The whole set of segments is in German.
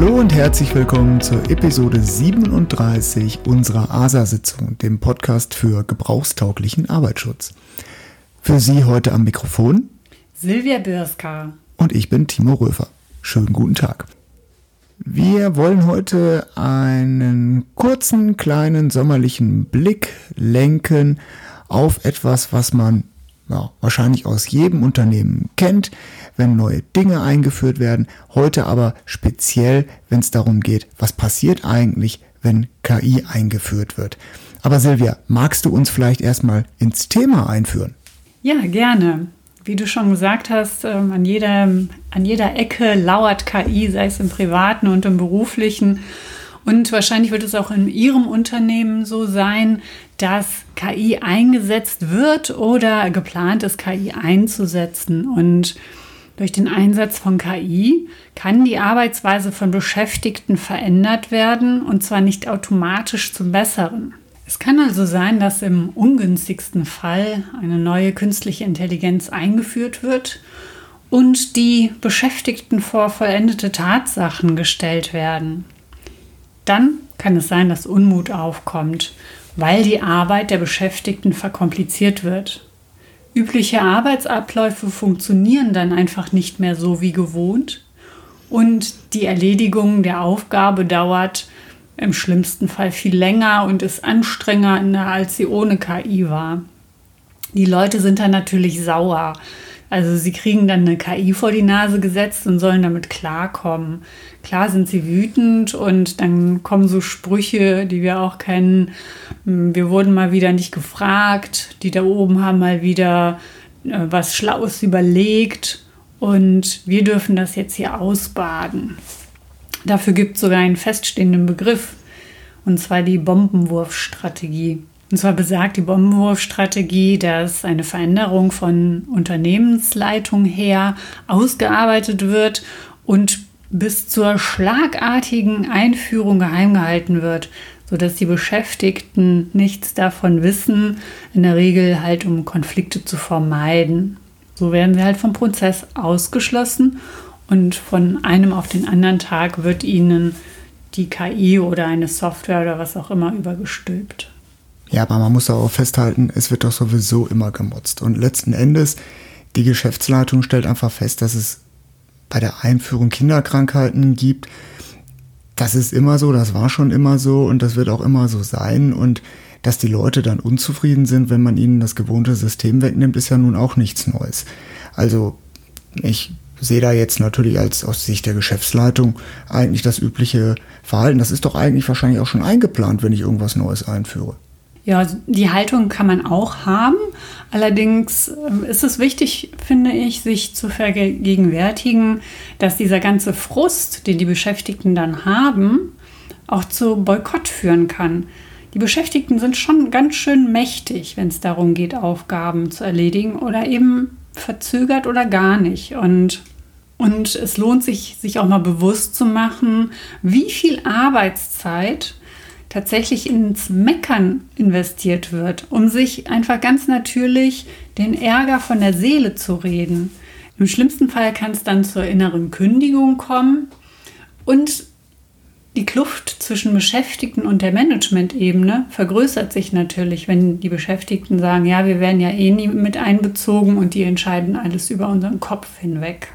Hallo und herzlich willkommen zur Episode 37 unserer ASA-Sitzung, dem Podcast für gebrauchstauglichen Arbeitsschutz. Für Sie heute am Mikrofon Silvia Birska und ich bin Timo Röfer. Schönen guten Tag. Wir wollen heute einen kurzen, kleinen sommerlichen Blick lenken auf etwas, was man ja, wahrscheinlich aus jedem Unternehmen kennt, wenn neue Dinge eingeführt werden. Heute aber speziell, wenn es darum geht, was passiert eigentlich, wenn KI eingeführt wird. Aber Silvia, magst du uns vielleicht erstmal ins Thema einführen? Ja, gerne. Wie du schon gesagt hast, ähm, an jeder, an jeder Ecke lauert KI, sei es im privaten und im beruflichen. Und wahrscheinlich wird es auch in Ihrem Unternehmen so sein, dass KI eingesetzt wird oder geplant ist, KI einzusetzen. Und durch den Einsatz von KI kann die Arbeitsweise von Beschäftigten verändert werden und zwar nicht automatisch zum Besseren. Es kann also sein, dass im ungünstigsten Fall eine neue künstliche Intelligenz eingeführt wird und die Beschäftigten vor vollendete Tatsachen gestellt werden. Dann kann es sein, dass Unmut aufkommt, weil die Arbeit der Beschäftigten verkompliziert wird. Übliche Arbeitsabläufe funktionieren dann einfach nicht mehr so wie gewohnt und die Erledigung der Aufgabe dauert im schlimmsten Fall viel länger und ist anstrengender, als sie ohne KI war. Die Leute sind dann natürlich sauer, also sie kriegen dann eine KI vor die Nase gesetzt und sollen damit klarkommen. Klar sind sie wütend und dann kommen so Sprüche, die wir auch kennen. Hm, wir wurden mal wieder nicht gefragt. Die da oben haben mal wieder äh, was Schlaues überlegt und wir dürfen das jetzt hier ausbaden. Dafür gibt es sogar einen feststehenden Begriff, und zwar die Bombenwurfstrategie. Und zwar besagt die Bombenwurfstrategie, dass eine Veränderung von Unternehmensleitung her ausgearbeitet wird und bis zur schlagartigen Einführung geheim gehalten wird, sodass die Beschäftigten nichts davon wissen, in der Regel halt um Konflikte zu vermeiden. So werden sie halt vom Prozess ausgeschlossen und von einem auf den anderen Tag wird ihnen die KI oder eine Software oder was auch immer übergestülpt. Ja, aber man muss auch festhalten, es wird doch sowieso immer gemotzt. Und letzten Endes, die Geschäftsleitung stellt einfach fest, dass es bei der Einführung Kinderkrankheiten gibt. Das ist immer so, das war schon immer so und das wird auch immer so sein. Und dass die Leute dann unzufrieden sind, wenn man ihnen das gewohnte System wegnimmt, ist ja nun auch nichts Neues. Also ich sehe da jetzt natürlich als aus Sicht der Geschäftsleitung eigentlich das übliche Verhalten. Das ist doch eigentlich wahrscheinlich auch schon eingeplant, wenn ich irgendwas Neues einführe. Ja, die Haltung kann man auch haben. Allerdings ähm, ist es wichtig, finde ich, sich zu vergegenwärtigen, dass dieser ganze Frust, den die Beschäftigten dann haben, auch zu Boykott führen kann. Die Beschäftigten sind schon ganz schön mächtig, wenn es darum geht, Aufgaben zu erledigen oder eben verzögert oder gar nicht. Und, und es lohnt sich, sich auch mal bewusst zu machen, wie viel Arbeitszeit tatsächlich ins Meckern investiert wird, um sich einfach ganz natürlich den Ärger von der Seele zu reden. Im schlimmsten Fall kann es dann zur inneren Kündigung kommen und die Kluft zwischen Beschäftigten und der Management-Ebene vergrößert sich natürlich, wenn die Beschäftigten sagen, ja, wir werden ja eh nie mit einbezogen und die entscheiden alles über unseren Kopf hinweg.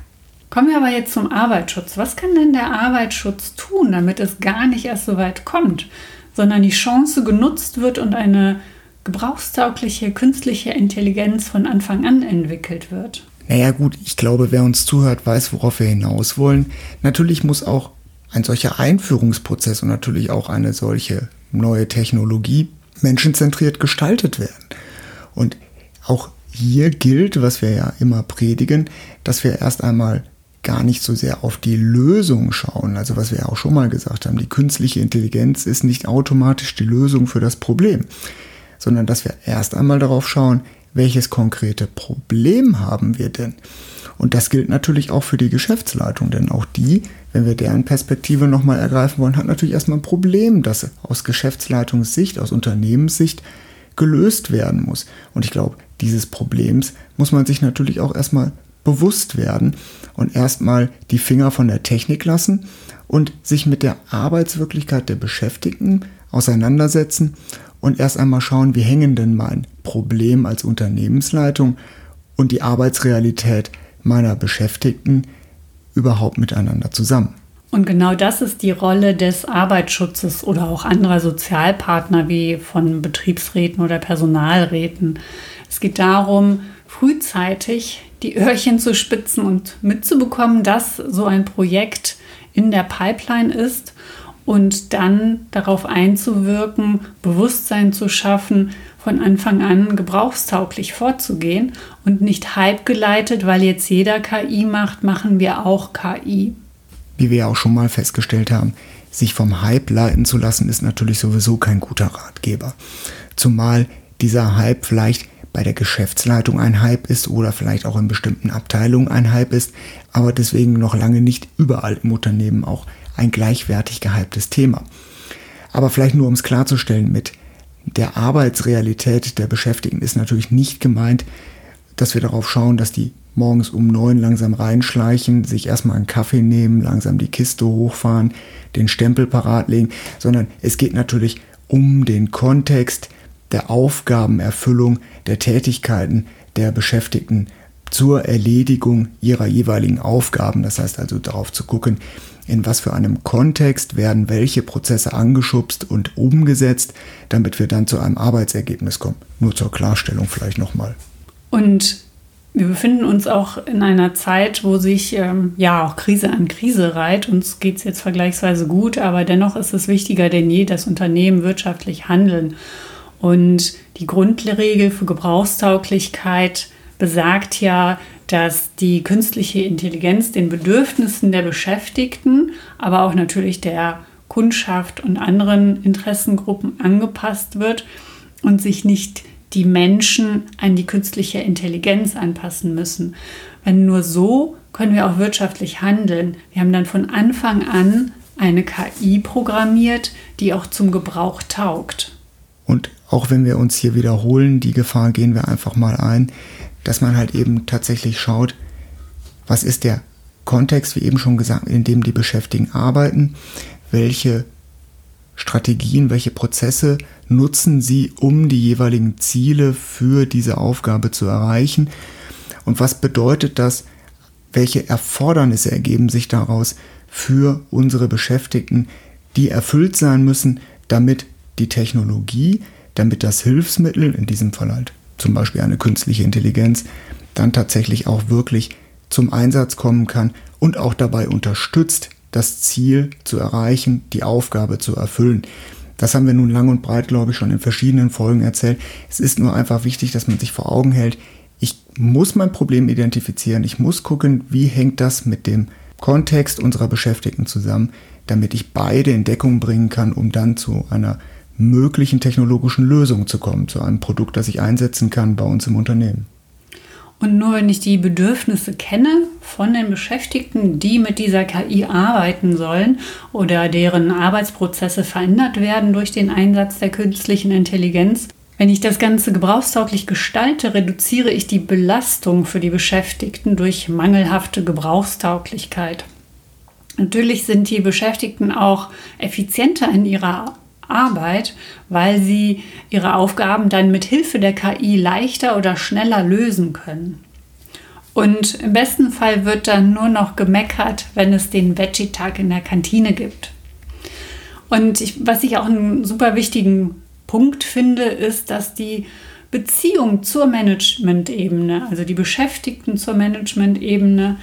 Kommen wir aber jetzt zum Arbeitsschutz. Was kann denn der Arbeitsschutz tun, damit es gar nicht erst so weit kommt? Sondern die Chance genutzt wird und eine gebrauchstaugliche künstliche Intelligenz von Anfang an entwickelt wird. Naja gut, ich glaube, wer uns zuhört, weiß, worauf wir hinaus wollen. Natürlich muss auch ein solcher Einführungsprozess und natürlich auch eine solche neue Technologie menschenzentriert gestaltet werden. Und auch hier gilt, was wir ja immer predigen, dass wir erst einmal gar nicht so sehr auf die Lösung schauen. Also was wir ja auch schon mal gesagt haben, die künstliche Intelligenz ist nicht automatisch die Lösung für das Problem, sondern dass wir erst einmal darauf schauen, welches konkrete Problem haben wir denn? Und das gilt natürlich auch für die Geschäftsleitung, denn auch die, wenn wir deren Perspektive nochmal ergreifen wollen, hat natürlich erstmal ein Problem, das aus Geschäftsleitungssicht, aus Unternehmenssicht gelöst werden muss. Und ich glaube, dieses Problems muss man sich natürlich auch erstmal bewusst werden und erstmal die Finger von der Technik lassen und sich mit der Arbeitswirklichkeit der Beschäftigten auseinandersetzen und erst einmal schauen, wie hängen denn mein Problem als Unternehmensleitung und die Arbeitsrealität meiner Beschäftigten überhaupt miteinander zusammen. Und genau das ist die Rolle des Arbeitsschutzes oder auch anderer Sozialpartner wie von Betriebsräten oder Personalräten. Es geht darum, frühzeitig die Öhrchen zu spitzen und mitzubekommen, dass so ein Projekt in der Pipeline ist und dann darauf einzuwirken, Bewusstsein zu schaffen, von Anfang an gebrauchstauglich vorzugehen und nicht Hype geleitet, weil jetzt jeder KI macht, machen wir auch KI. Wie wir auch schon mal festgestellt haben, sich vom Hype leiten zu lassen, ist natürlich sowieso kein guter Ratgeber. Zumal dieser Hype vielleicht bei der Geschäftsleitung ein Hype ist oder vielleicht auch in bestimmten Abteilungen ein Hype ist, aber deswegen noch lange nicht überall im Unternehmen auch ein gleichwertig gehyptes Thema. Aber vielleicht nur um es klarzustellen, mit der Arbeitsrealität der Beschäftigten ist natürlich nicht gemeint, dass wir darauf schauen, dass die morgens um neun langsam reinschleichen, sich erstmal einen Kaffee nehmen, langsam die Kiste hochfahren, den Stempel parat legen, sondern es geht natürlich um den Kontext der Aufgabenerfüllung der Tätigkeiten der Beschäftigten zur Erledigung ihrer jeweiligen Aufgaben. Das heißt also darauf zu gucken, in was für einem Kontext werden welche Prozesse angeschubst und umgesetzt, damit wir dann zu einem Arbeitsergebnis kommen. Nur zur Klarstellung vielleicht nochmal. Und wir befinden uns auch in einer Zeit, wo sich ähm, ja auch Krise an Krise reiht. Uns geht es jetzt vergleichsweise gut, aber dennoch ist es wichtiger denn je, dass Unternehmen wirtschaftlich handeln. Und die Grundregel für Gebrauchstauglichkeit besagt ja, dass die künstliche Intelligenz den Bedürfnissen der Beschäftigten, aber auch natürlich der Kundschaft und anderen Interessengruppen angepasst wird und sich nicht die Menschen an die künstliche Intelligenz anpassen müssen. Wenn nur so können wir auch wirtschaftlich handeln. Wir haben dann von Anfang an eine KI programmiert, die auch zum Gebrauch taugt. Und auch wenn wir uns hier wiederholen, die Gefahr gehen wir einfach mal ein, dass man halt eben tatsächlich schaut, was ist der Kontext, wie eben schon gesagt, in dem die Beschäftigten arbeiten, welche Strategien, welche Prozesse nutzen sie, um die jeweiligen Ziele für diese Aufgabe zu erreichen? Und was bedeutet das, welche Erfordernisse ergeben sich daraus für unsere Beschäftigten, die erfüllt sein müssen, damit die Technologie, damit das Hilfsmittel, in diesem Fall halt zum Beispiel eine künstliche Intelligenz, dann tatsächlich auch wirklich zum Einsatz kommen kann und auch dabei unterstützt, das Ziel zu erreichen, die Aufgabe zu erfüllen. Das haben wir nun lang und breit, glaube ich, schon in verschiedenen Folgen erzählt. Es ist nur einfach wichtig, dass man sich vor Augen hält, ich muss mein Problem identifizieren, ich muss gucken, wie hängt das mit dem Kontext unserer Beschäftigten zusammen, damit ich beide in Deckung bringen kann, um dann zu einer möglichen technologischen Lösungen zu kommen, zu einem Produkt, das ich einsetzen kann bei uns im Unternehmen. Und nur wenn ich die Bedürfnisse kenne von den Beschäftigten, die mit dieser KI arbeiten sollen oder deren Arbeitsprozesse verändert werden durch den Einsatz der künstlichen Intelligenz, wenn ich das Ganze gebrauchstauglich gestalte, reduziere ich die Belastung für die Beschäftigten durch mangelhafte Gebrauchstauglichkeit. Natürlich sind die Beschäftigten auch effizienter in ihrer Arbeit, weil sie ihre Aufgaben dann mit Hilfe der KI leichter oder schneller lösen können. Und im besten Fall wird dann nur noch gemeckert, wenn es den Veggie-Tag in der Kantine gibt. Und ich, was ich auch einen super wichtigen Punkt finde, ist, dass die Beziehung zur Management-Ebene, also die Beschäftigten zur Management-Ebene,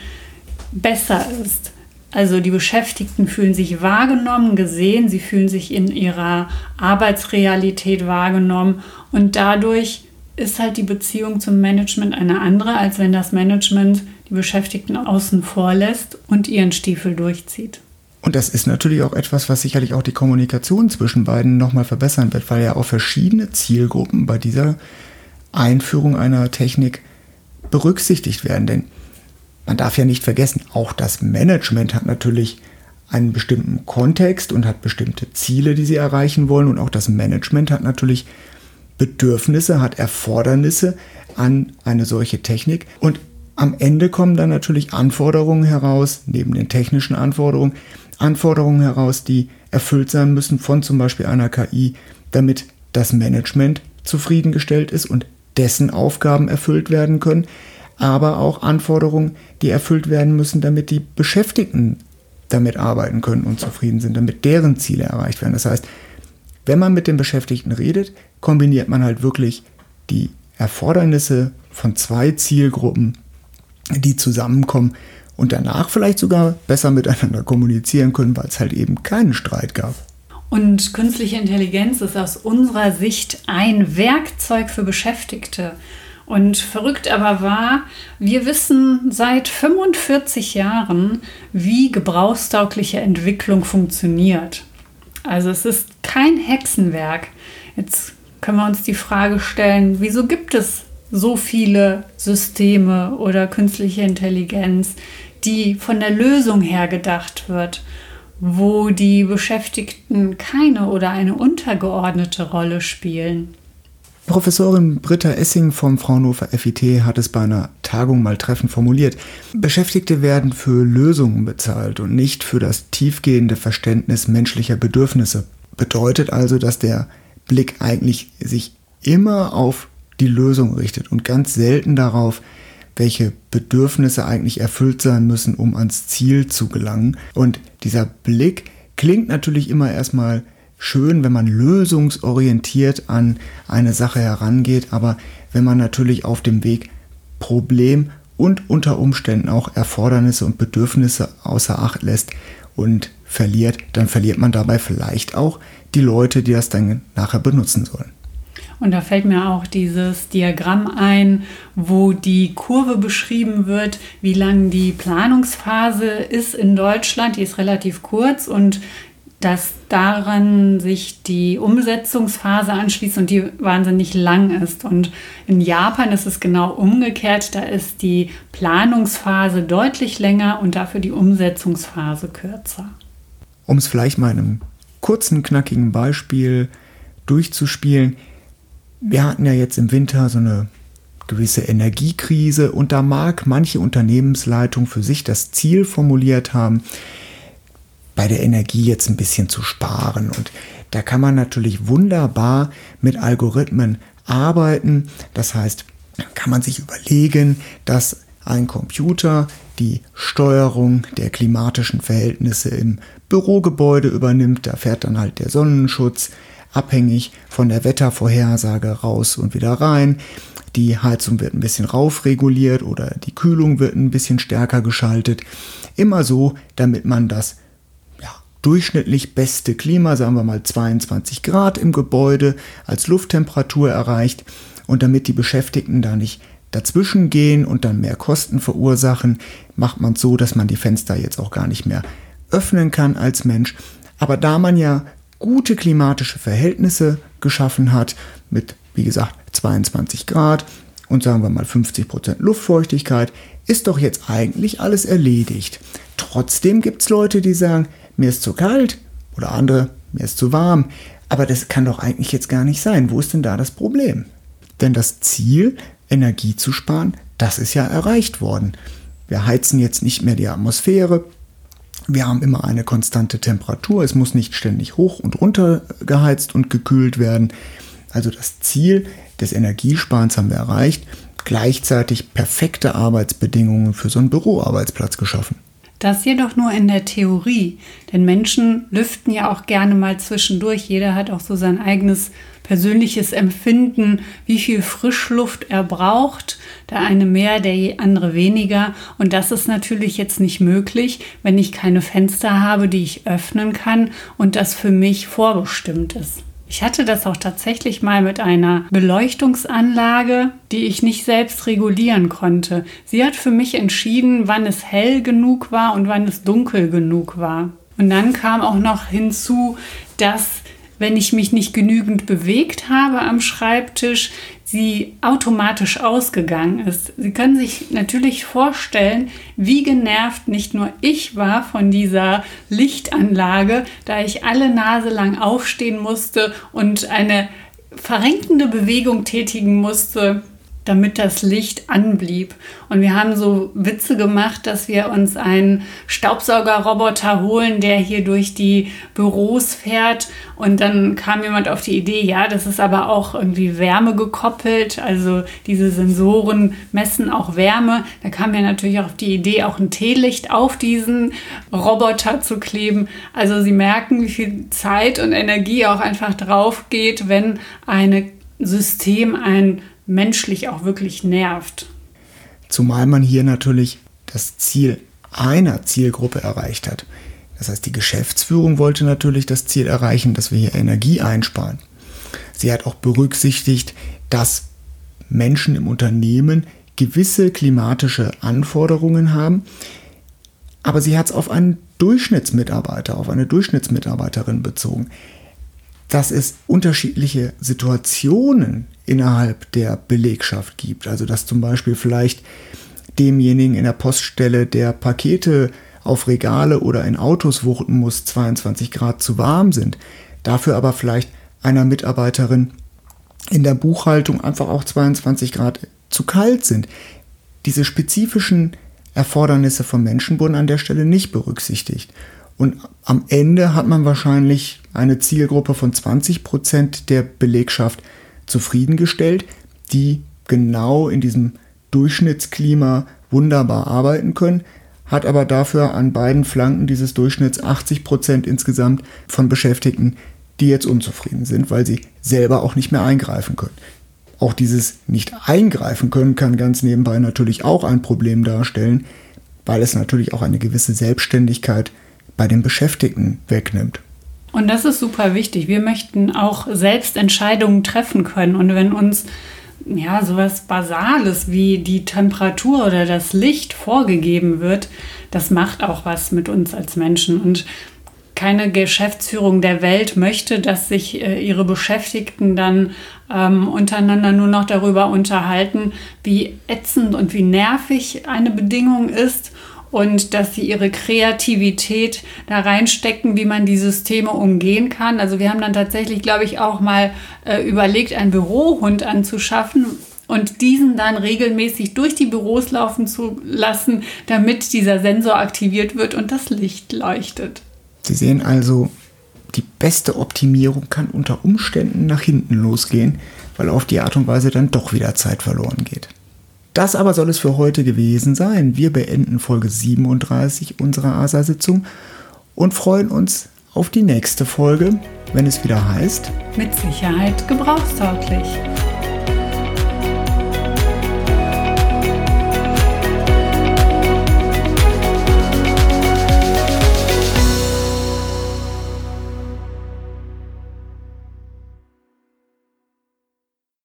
besser ist. Also die Beschäftigten fühlen sich wahrgenommen, gesehen, sie fühlen sich in ihrer Arbeitsrealität wahrgenommen und dadurch ist halt die Beziehung zum Management eine andere, als wenn das Management die Beschäftigten außen vor lässt und ihren Stiefel durchzieht. Und das ist natürlich auch etwas, was sicherlich auch die Kommunikation zwischen beiden nochmal verbessern wird, weil ja auch verschiedene Zielgruppen bei dieser Einführung einer Technik berücksichtigt werden. Denn man darf ja nicht vergessen, auch das Management hat natürlich einen bestimmten Kontext und hat bestimmte Ziele, die sie erreichen wollen. Und auch das Management hat natürlich Bedürfnisse, hat Erfordernisse an eine solche Technik. Und am Ende kommen dann natürlich Anforderungen heraus, neben den technischen Anforderungen, Anforderungen heraus, die erfüllt sein müssen von zum Beispiel einer KI, damit das Management zufriedengestellt ist und dessen Aufgaben erfüllt werden können, aber auch Anforderungen, die erfüllt werden müssen, damit die Beschäftigten damit arbeiten können und zufrieden sind, damit deren Ziele erreicht werden. Das heißt, wenn man mit den Beschäftigten redet, kombiniert man halt wirklich die Erfordernisse von zwei Zielgruppen, die zusammenkommen und danach vielleicht sogar besser miteinander kommunizieren können, weil es halt eben keinen Streit gab. Und künstliche Intelligenz ist aus unserer Sicht ein Werkzeug für Beschäftigte. Und verrückt aber war, wir wissen seit 45 Jahren, wie gebrauchstaugliche Entwicklung funktioniert. Also es ist kein Hexenwerk. Jetzt können wir uns die Frage stellen, wieso gibt es so viele Systeme oder künstliche Intelligenz, die von der Lösung her gedacht wird, wo die Beschäftigten keine oder eine untergeordnete Rolle spielen. Professorin Britta Essing vom Fraunhofer FIT hat es bei einer Tagung mal treffend formuliert. Beschäftigte werden für Lösungen bezahlt und nicht für das tiefgehende Verständnis menschlicher Bedürfnisse. Bedeutet also, dass der Blick eigentlich sich immer auf die Lösung richtet und ganz selten darauf, welche Bedürfnisse eigentlich erfüllt sein müssen, um ans Ziel zu gelangen. Und dieser Blick klingt natürlich immer erstmal schön, wenn man lösungsorientiert an eine Sache herangeht, aber wenn man natürlich auf dem Weg Problem und unter Umständen auch Erfordernisse und Bedürfnisse außer Acht lässt und verliert, dann verliert man dabei vielleicht auch die Leute, die das dann nachher benutzen sollen. Und da fällt mir auch dieses Diagramm ein, wo die Kurve beschrieben wird, wie lang die Planungsphase ist in Deutschland. Die ist relativ kurz und dass daran sich die Umsetzungsphase anschließt und die wahnsinnig lang ist. Und in Japan ist es genau umgekehrt. Da ist die Planungsphase deutlich länger und dafür die Umsetzungsphase kürzer. Um es vielleicht mal in einem kurzen, knackigen Beispiel durchzuspielen. Wir hatten ja jetzt im Winter so eine gewisse Energiekrise und da mag manche Unternehmensleitung für sich das Ziel formuliert haben, bei der Energie jetzt ein bisschen zu sparen. Und da kann man natürlich wunderbar mit Algorithmen arbeiten. Das heißt, kann man sich überlegen, dass ein Computer die Steuerung der klimatischen Verhältnisse im Bürogebäude übernimmt. Da fährt dann halt der Sonnenschutz abhängig von der Wettervorhersage raus und wieder rein. Die Heizung wird ein bisschen raufreguliert oder die Kühlung wird ein bisschen stärker geschaltet. Immer so, damit man das durchschnittlich beste Klima, sagen wir mal 22 Grad im Gebäude als Lufttemperatur erreicht und damit die Beschäftigten da nicht dazwischen gehen und dann mehr Kosten verursachen, macht man so, dass man die Fenster jetzt auch gar nicht mehr öffnen kann als Mensch. Aber da man ja gute klimatische Verhältnisse geschaffen hat, mit wie gesagt 22 Grad und sagen wir mal 50 Prozent Luftfeuchtigkeit, ist doch jetzt eigentlich alles erledigt. Trotzdem gibt es Leute, die sagen, mir ist zu kalt oder andere, mir ist zu warm. Aber das kann doch eigentlich jetzt gar nicht sein. Wo ist denn da das Problem? Denn das Ziel, Energie zu sparen, das ist ja erreicht worden. Wir heizen jetzt nicht mehr die Atmosphäre. Wir haben immer eine konstante Temperatur. Es muss nicht ständig hoch und runter geheizt und gekühlt werden. Also das Ziel des Energiesparens haben wir erreicht. Gleichzeitig perfekte Arbeitsbedingungen für so einen Büroarbeitsplatz geschaffen. Das jedoch nur in der Theorie, denn Menschen lüften ja auch gerne mal zwischendurch. Jeder hat auch so sein eigenes persönliches Empfinden, wie viel Frischluft er braucht. Der eine mehr, der andere weniger. Und das ist natürlich jetzt nicht möglich, wenn ich keine Fenster habe, die ich öffnen kann und das für mich vorbestimmt ist. Ich hatte das auch tatsächlich mal mit einer Beleuchtungsanlage, die ich nicht selbst regulieren konnte. Sie hat für mich entschieden, wann es hell genug war und wann es dunkel genug war. Und dann kam auch noch hinzu, dass wenn ich mich nicht genügend bewegt habe am Schreibtisch, sie automatisch ausgegangen ist. Sie können sich natürlich vorstellen, wie genervt nicht nur ich war von dieser Lichtanlage, da ich alle Nase lang aufstehen musste und eine verrenkende Bewegung tätigen musste, damit das Licht anblieb. Und wir haben so Witze gemacht, dass wir uns einen Staubsaugerroboter holen, der hier durch die Büros fährt. Und dann kam jemand auf die Idee, ja, das ist aber auch irgendwie Wärme gekoppelt. Also diese Sensoren messen auch Wärme. Da kam mir natürlich auch auf die Idee, auch ein Teelicht auf diesen Roboter zu kleben. Also Sie merken, wie viel Zeit und Energie auch einfach drauf geht, wenn ein System ein menschlich auch wirklich nervt. Zumal man hier natürlich das Ziel einer Zielgruppe erreicht hat. Das heißt, die Geschäftsführung wollte natürlich das Ziel erreichen, dass wir hier Energie einsparen. Sie hat auch berücksichtigt, dass Menschen im Unternehmen gewisse klimatische Anforderungen haben, aber sie hat es auf einen Durchschnittsmitarbeiter, auf eine Durchschnittsmitarbeiterin bezogen dass es unterschiedliche Situationen innerhalb der Belegschaft gibt. Also dass zum Beispiel vielleicht demjenigen in der Poststelle, der Pakete auf Regale oder in Autos wuchten muss, 22 Grad zu warm sind. Dafür aber vielleicht einer Mitarbeiterin in der Buchhaltung einfach auch 22 Grad zu kalt sind. Diese spezifischen Erfordernisse von Menschen wurden an der Stelle nicht berücksichtigt. Und am Ende hat man wahrscheinlich eine Zielgruppe von 20 Prozent der Belegschaft zufriedengestellt, die genau in diesem Durchschnittsklima wunderbar arbeiten können, hat aber dafür an beiden Flanken dieses Durchschnitts 80 Prozent insgesamt von Beschäftigten, die jetzt unzufrieden sind, weil sie selber auch nicht mehr eingreifen können. Auch dieses nicht eingreifen können kann ganz nebenbei natürlich auch ein Problem darstellen, weil es natürlich auch eine gewisse Selbstständigkeit bei den Beschäftigten wegnimmt. Und das ist super wichtig. Wir möchten auch selbst Entscheidungen treffen können. Und wenn uns ja sowas Basales wie die Temperatur oder das Licht vorgegeben wird, das macht auch was mit uns als Menschen. Und keine Geschäftsführung der Welt möchte, dass sich äh, ihre Beschäftigten dann ähm, untereinander nur noch darüber unterhalten, wie ätzend und wie nervig eine Bedingung ist und dass sie ihre Kreativität da reinstecken, wie man die Systeme umgehen kann. Also wir haben dann tatsächlich, glaube ich, auch mal äh, überlegt, einen Bürohund anzuschaffen und diesen dann regelmäßig durch die Büros laufen zu lassen, damit dieser Sensor aktiviert wird und das Licht leuchtet. Sie sehen also, die beste Optimierung kann unter Umständen nach hinten losgehen, weil auf die Art und Weise dann doch wieder Zeit verloren geht. Das aber soll es für heute gewesen sein. Wir beenden Folge 37 unserer ASA-Sitzung und freuen uns auf die nächste Folge, wenn es wieder heißt. Mit Sicherheit gebrauchstauglich.